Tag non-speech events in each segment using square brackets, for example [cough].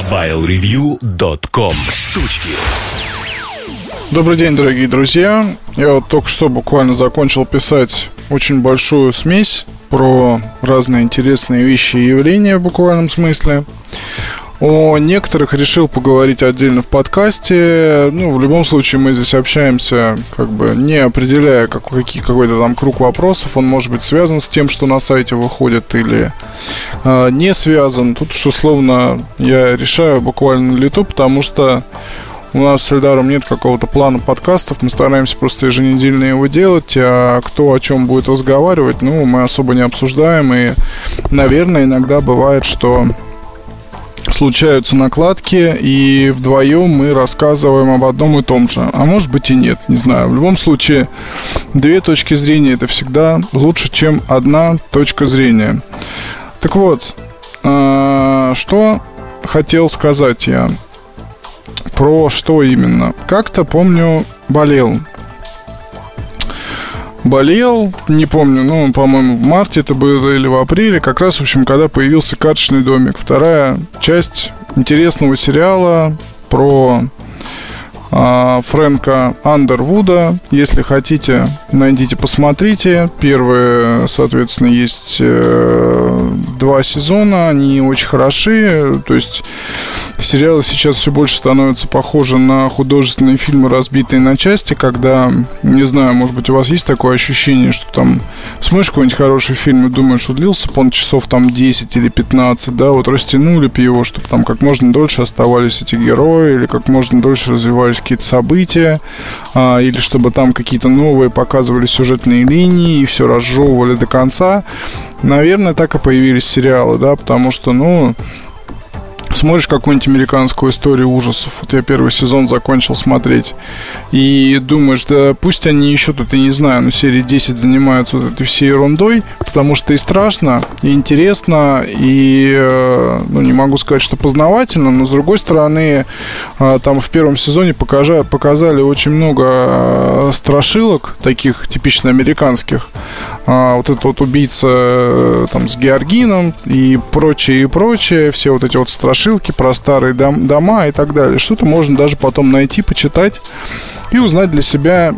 MobileReview.com Штучки Добрый день, дорогие друзья. Я вот только что буквально закончил писать очень большую смесь про разные интересные вещи и явления в буквальном смысле. О некоторых решил поговорить отдельно в подкасте. Ну, в любом случае, мы здесь общаемся, как бы не определяя как, какие, какой-то там круг вопросов. Он может быть связан с тем, что на сайте выходит, или не связан. Тут уж условно я решаю буквально на лету, потому что у нас с Эльдаром нет какого-то плана подкастов, мы стараемся просто еженедельно его делать, а кто о чем будет разговаривать, ну, мы особо не обсуждаем, и, наверное, иногда бывает, что случаются накладки, и вдвоем мы рассказываем об одном и том же. А может быть и нет, не знаю. В любом случае, две точки зрения это всегда лучше, чем одна точка зрения. Так вот, э, что хотел сказать я. Про что именно? Как-то помню, болел болел, не помню, ну, по-моему, в марте это было или в апреле, как раз, в общем, когда появился «Карточный домик». Вторая часть интересного сериала про Фрэнка Андервуда. Если хотите, найдите, посмотрите. Первые, соответственно, есть э, два сезона, они очень хороши. То есть сериалы сейчас все больше становятся похожи на художественные фильмы, разбитые на части, когда, не знаю, может быть, у вас есть такое ощущение, что там смотришь какой-нибудь хороший фильм и думаешь, что длился он часов там 10 или 15, да, вот растянули бы его, чтобы там как можно дольше оставались эти герои, или как можно дольше развивались какие-то события, а, или чтобы там какие-то новые показывали сюжетные линии и все разжевывали до конца. Наверное, так и появились сериалы, да, потому что, ну, смотришь какую-нибудь американскую историю ужасов, вот я первый сезон закончил смотреть, и думаешь, да пусть они еще тут, я не знаю, ну серии 10 занимаются вот этой всей ерундой, потому что и страшно, и интересно, и, э, ну, не могу сказать, что познавательно, но, с другой стороны, э, там в первом сезоне покажа, показали очень много э, страшилок, таких типично американских, вот этот вот убийца там с Георгином и прочее, и прочее, все вот эти вот страшилки, страшилки про старые дом, дома и так далее. Что-то можно даже потом найти, почитать и узнать для себя,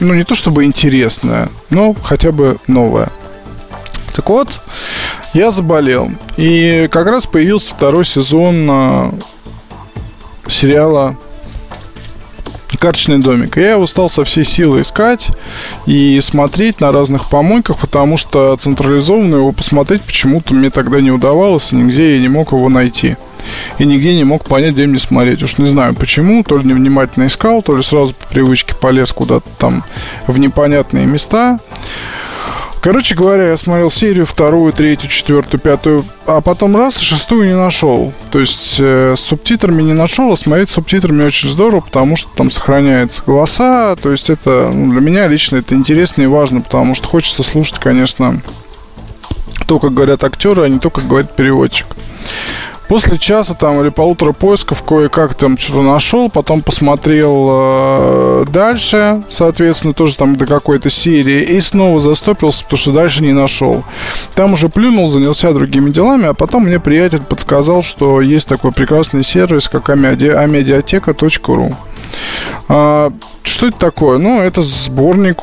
ну, не то чтобы интересное, но хотя бы новое. Так вот, я заболел. И как раз появился второй сезон а, сериала карточный домик. И я его стал со всей силы искать и смотреть на разных помойках, потому что централизованно его посмотреть почему-то мне тогда не удавалось, и нигде я не мог его найти. И нигде не мог понять, где мне смотреть. Уж не знаю почему, то ли невнимательно искал, то ли сразу по привычке полез куда-то там в непонятные места. Короче говоря, я смотрел серию вторую, третью, четвертую, пятую, а потом раз, шестую не нашел. То есть э, с субтитрами не нашел, а смотреть субтитрами очень здорово, потому что там сохраняются голоса. То есть это ну, для меня лично это интересно и важно, потому что хочется слушать, конечно, то, как говорят актеры, а не то, как говорит переводчик. После часа там или полутора поисков кое-как там что-то нашел, потом посмотрел э, дальше, соответственно, тоже там до какой-то серии, и снова застопился, потому что дальше не нашел. Там уже плюнул, занялся другими делами, а потом мне приятель подсказал, что есть такой прекрасный сервис, как amediateka.ru. А, что это такое? Ну, это сборник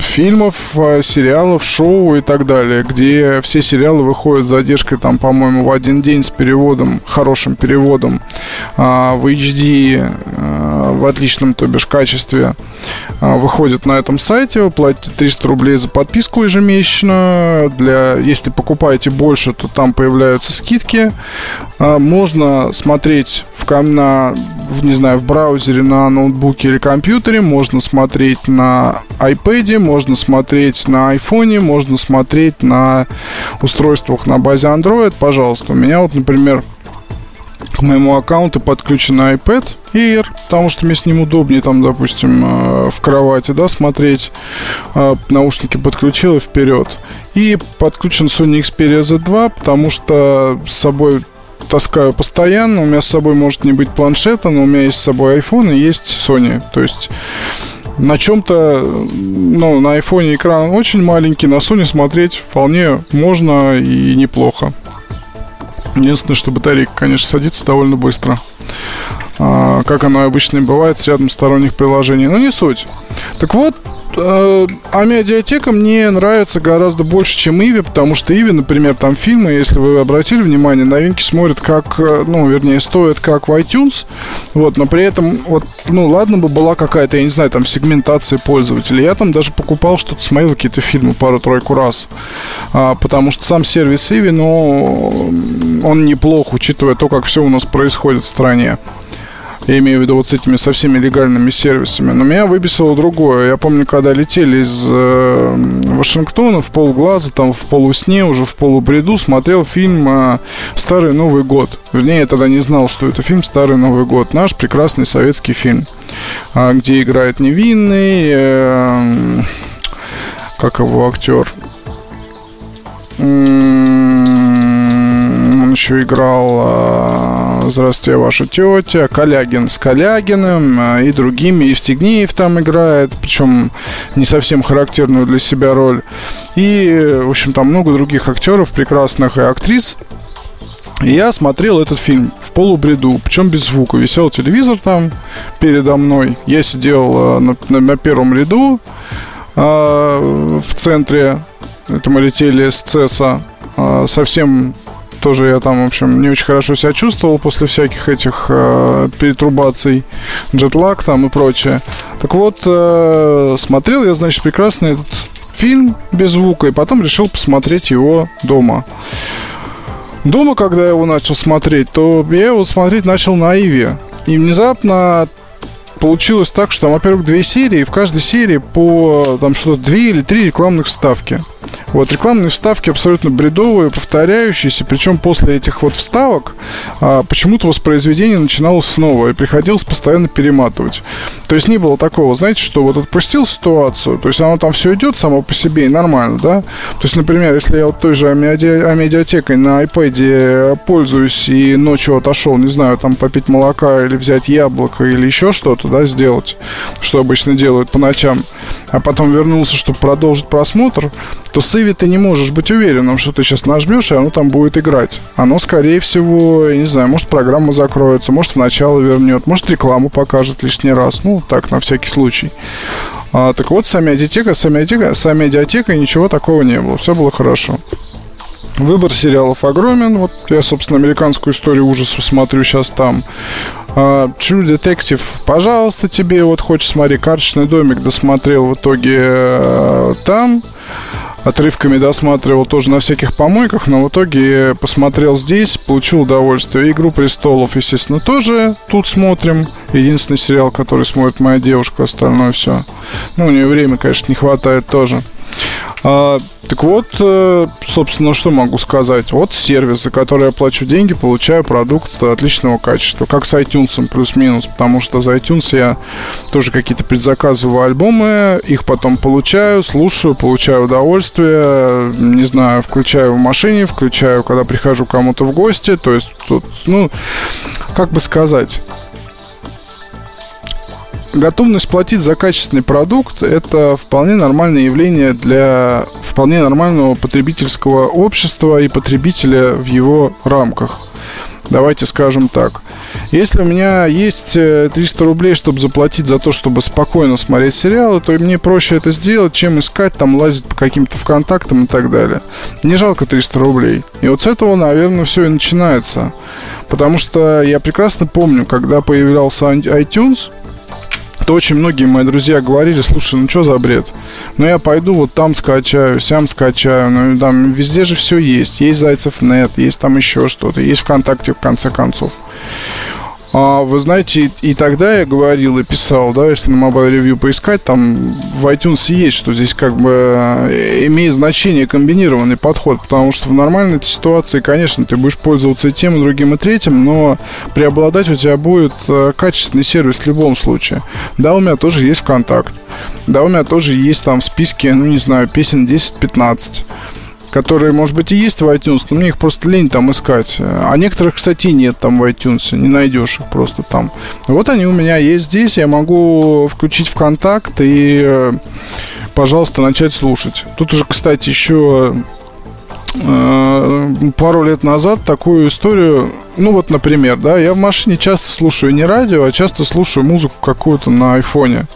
фильмов, а, сериалов, шоу и так далее, где все сериалы выходят с задержкой, там, по-моему, в один день с переводом, хорошим переводом, а, в HD, в отличном, то бишь, качестве, выходят на этом сайте, вы платите 300 рублей за подписку ежемесячно, для, если покупаете больше, то там появляются скидки, можно смотреть в, на, не знаю, в браузере, на ноутбуке или компьютере, можно смотреть на iPad, можно смотреть на iPhone, можно смотреть на устройствах на базе Android, пожалуйста. У меня вот, например, к моему аккаунту подключен iPad Air, потому что мне с ним удобнее, там, допустим, э, в кровати, да, смотреть. Э, наушники подключил и вперед. И подключен Sony Xperia Z2, потому что с собой таскаю постоянно. У меня с собой может не быть планшета, но у меня есть с собой iPhone и есть Sony. То есть на чем-то, ну, на iPhone экран очень маленький, на Sony смотреть вполне можно и неплохо. Единственное, что батарейка, конечно, садится довольно быстро. А, как оно обычно и бывает с рядом сторонних приложений. Но не суть. Так вот, а медиатека мне нравится гораздо больше, чем Иви, потому что Иви, например, там фильмы, если вы обратили внимание, новинки смотрят как, э, ну, вернее, стоят как в iTunes, вот, но при этом, вот, ну, ладно бы была какая-то, я не знаю, там, сегментация пользователей. Я там даже покупал что-то, смотрел какие-то фильмы пару-тройку раз, а, потому что сам сервис Иви, ну, он неплох, учитывая то, как все у нас происходит в стране. Я имею в виду вот с этими со всеми легальными сервисами. Но меня выбесило другое. Я помню, когда летели из э, Вашингтона в полглаза, там в полусне, уже в полубреду, смотрел фильм э, «Старый Новый год». Вернее, я тогда не знал, что это фильм «Старый Новый год». Наш прекрасный советский фильм, э, где играет невинный... Э, как его актер? Он еще играл «Здравствуйте, ваша тетя», Калягин с Калягиным а, и другими. Евстигнеев там играет, причем не совсем характерную для себя роль. И, в общем, там много других актеров прекрасных и актрис. И я смотрел этот фильм в полубреду, причем без звука. Висел телевизор там передо мной. Я сидел а, на, на, на первом ряду э, в центре. Это мы летели с ЦЕСа. Э, совсем тоже я там, в общем, не очень хорошо себя чувствовал после всяких этих э, перетрубаций, джетлаг там и прочее. Так вот, э, смотрел я, значит, прекрасный этот фильм без звука, и потом решил посмотреть его дома. Дома, когда я его начал смотреть, то я его смотреть начал на Иве. И внезапно получилось так, что там, во-первых, две серии, и в каждой серии по там что-то две или три рекламных вставки. Вот, рекламные вставки абсолютно бредовые, повторяющиеся, причем после этих вот вставок а, почему-то воспроизведение начиналось снова, и приходилось постоянно перематывать. То есть не было такого, знаете, что вот отпустил ситуацию, то есть оно там все идет само по себе и нормально, да? То есть, например, если я вот той же амедиатекой на iPad пользуюсь и ночью отошел, не знаю, там попить молока или взять яблоко или еще что-то, да, сделать, что обычно делают по ночам, а потом вернулся, чтобы продолжить просмотр, то с Иви ты не можешь быть уверенным, что ты сейчас нажмешь, и оно там будет играть. Оно, скорее всего, я не знаю, может программа закроется, может в начало вернет, может рекламу покажет лишний раз. Ну, так, на всякий случай. А, так вот, с Амедиатека, с Амедиатека, с Амедиатекой ничего такого не было. Все было хорошо. Выбор сериалов огромен. Вот я, собственно, американскую историю ужасов смотрю сейчас там. Uh, True Detective, пожалуйста, тебе вот хочешь смотри, карточный домик досмотрел в итоге uh, там отрывками досматривал тоже на всяких помойках, но в итоге посмотрел здесь, получил удовольствие. «Игру престолов», естественно, тоже тут смотрим. Единственный сериал, который смотрит моя девушка, остальное все. Ну, у нее времени, конечно, не хватает тоже. А, так вот, э, собственно, что могу сказать? Вот сервис, за который я плачу деньги, получаю продукт отличного качества. Как с iTunes плюс-минус, потому что за iTunes я тоже какие-то предзаказываю альбомы, их потом получаю, слушаю, получаю удовольствие, не знаю, включаю в машине, включаю, когда прихожу кому-то в гости. То есть тут, ну, как бы сказать, готовность платить за качественный продукт – это вполне нормальное явление для вполне нормального потребительского общества и потребителя в его рамках. Давайте скажем так. Если у меня есть 300 э, рублей, чтобы заплатить за то, чтобы спокойно смотреть сериалы, то мне проще это сделать, чем искать, там, лазить по каким-то ВКонтактам и так далее. Не жалко 300 рублей. И вот с этого, наверное, все и начинается. Потому что я прекрасно помню, когда появлялся iTunes, то очень многие мои друзья говорили, слушай, ну что за бред? Ну я пойду вот там скачаю, сям скачаю, ну там везде же все есть. Есть Зайцев нет, есть там еще что-то, есть ВКонтакте в конце концов. А, вы знаете, и тогда я говорил и писал, да, если на Mobile Review поискать, там в iTunes есть, что здесь как бы э, имеет значение комбинированный подход, потому что в нормальной ситуации, конечно, ты будешь пользоваться и тем, и другим, и третьим, но преобладать у тебя будет э, качественный сервис в любом случае. Да, у меня тоже есть ВКонтакт, да, у меня тоже есть там в списке, ну, не знаю, песен 10-15 которые, может быть, и есть в iTunes, но мне их просто лень там искать. А некоторых, кстати, нет там в iTunes, не найдешь их просто там. Вот они у меня есть здесь, я могу включить ВКонтакт и, пожалуйста, начать слушать. Тут уже, кстати, еще э, пару лет назад такую историю. Ну вот, например, да, я в машине часто слушаю не радио, а часто слушаю музыку какую-то на айфоне.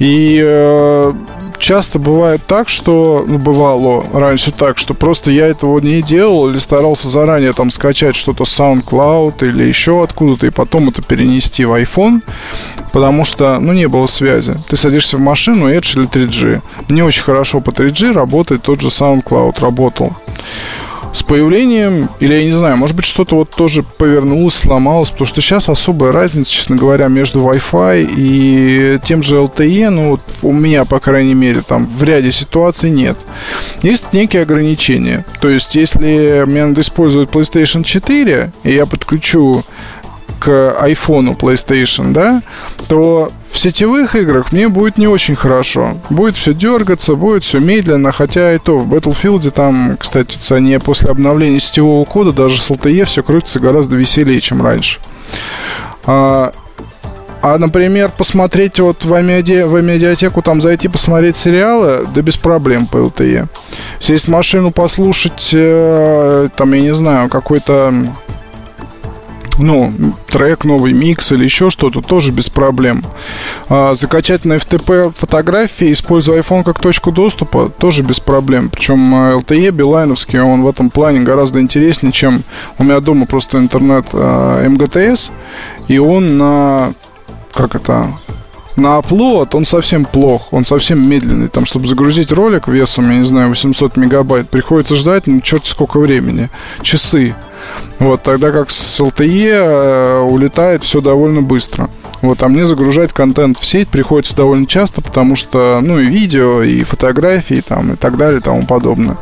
И э, часто бывает так, что, ну, бывало раньше так, что просто я этого не делал или старался заранее там скачать что-то SoundCloud или еще откуда-то и потом это перенести в iPhone, потому что, ну, не было связи. Ты садишься в машину, Edge или 3G. Не очень хорошо по 3G работает тот же SoundCloud, работал с появлением, или я не знаю, может быть, что-то вот тоже повернулось, сломалось, потому что сейчас особая разница, честно говоря, между Wi-Fi и тем же LTE, ну, вот у меня, по крайней мере, там в ряде ситуаций нет. Есть некие ограничения. То есть, если мне надо использовать PlayStation 4, и я подключу к iPhone PlayStation, да, то в сетевых играх мне будет не очень хорошо. Будет все дергаться, будет все медленно, хотя и то в Battlefield там, кстати, цене после обновления сетевого кода даже с LTE все крутится гораздо веселее, чем раньше. А, а, например, посмотреть вот в, амеди... в медиатеку, там зайти посмотреть сериалы, да без проблем по LTE. Сесть в машину, послушать, э, там, я не знаю, какой-то ну, трек, новый микс или еще что-то, тоже без проблем. А, закачать на FTP фотографии, используя iPhone как точку доступа, тоже без проблем. Причем LTE билайновский, он в этом плане гораздо интереснее, чем у меня дома просто интернет а, МГТС, и он на как это на upload он совсем плох, он совсем медленный. Там, чтобы загрузить ролик весом, я не знаю, 800 мегабайт, приходится ждать, ну, черт сколько времени. Часы. Вот, тогда как с LTE э, улетает все довольно быстро. Вот, а мне загружать контент в сеть приходится довольно часто, потому что, ну, и видео, и фотографии, там, и так далее, и тому подобное.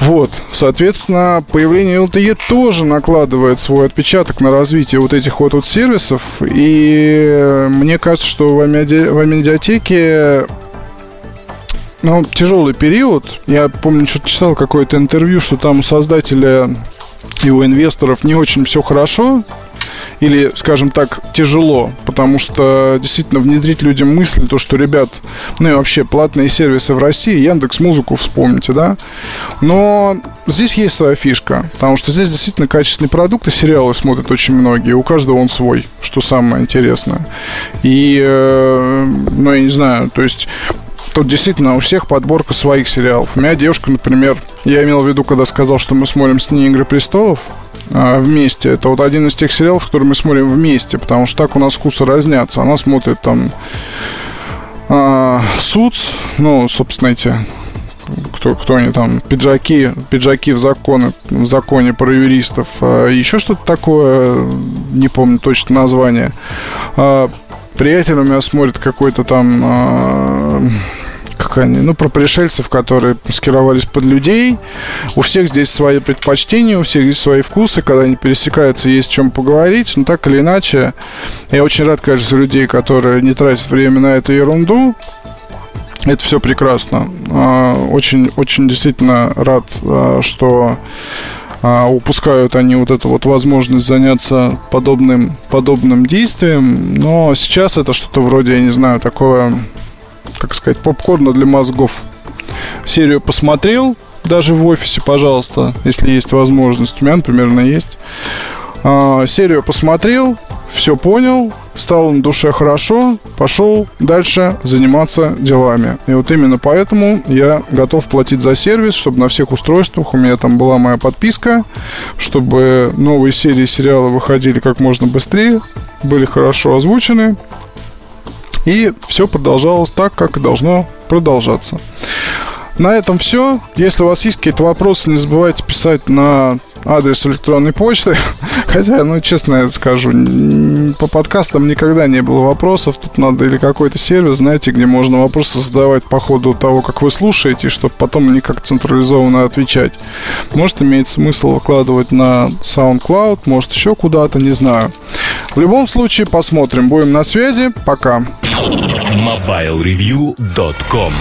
Вот, соответственно, появление LTE тоже накладывает свой отпечаток на развитие вот этих вот, вот сервисов. И мне кажется, что в, меди... в медиатеке ну, тяжелый период. Я помню, что читал какое-то интервью, что там у создателя и у инвесторов не очень все хорошо или, скажем так, тяжело, потому что действительно внедрить людям мысль, то, что, ребят, ну и вообще платные сервисы в России, Яндекс Музыку вспомните, да, но здесь есть своя фишка, потому что здесь действительно качественные продукты, сериалы смотрят очень многие, у каждого он свой, что самое интересное. И, э, ну, я не знаю, то есть Тут действительно у всех подборка своих сериалов. У меня девушка, например, я имел в виду, когда сказал, что мы смотрим с ней «Игры престолов», а, вместе. Это вот один из тех сериалов, которые мы смотрим вместе, потому что так у нас вкусы разнятся. Она смотрит там а, Суц, ну, собственно, эти кто, кто они там, пиджаки, пиджаки в законе, в законе про юристов, а, еще что-то такое, не помню точно название. А, приятель у меня смотрит какой-то там они, ну, про пришельцев, которые маскировались под людей. У всех здесь свои предпочтения, у всех здесь свои вкусы, когда они пересекаются, есть о чем поговорить, но так или иначе, я очень рад, конечно, людей, которые не тратят время на эту ерунду, это все прекрасно. А, очень, очень действительно рад, а, что а, упускают они вот эту вот возможность заняться подобным, подобным действием. Но сейчас это что-то вроде, я не знаю, такое как сказать, попкорна для мозгов. Серию посмотрел, даже в офисе, пожалуйста, если есть возможность. У меня, например, она есть. А, серию посмотрел, все понял, стало на душе хорошо, пошел дальше заниматься делами. И вот именно поэтому я готов платить за сервис, чтобы на всех устройствах у меня там была моя подписка, чтобы новые серии сериала выходили как можно быстрее, были хорошо озвучены, и все продолжалось так, как и должно продолжаться. На этом все. Если у вас есть какие-то вопросы, не забывайте писать на адрес электронной почты. [laughs] Хотя, ну, честно я скажу, по подкастам никогда не было вопросов. Тут надо или какой-то сервис, знаете, где можно вопросы задавать по ходу того, как вы слушаете, чтобы потом не как централизованно отвечать. Может, имеет смысл выкладывать на SoundCloud, может, еще куда-то, не знаю. В любом случае, посмотрим. Будем на связи. Пока. MobileReview.com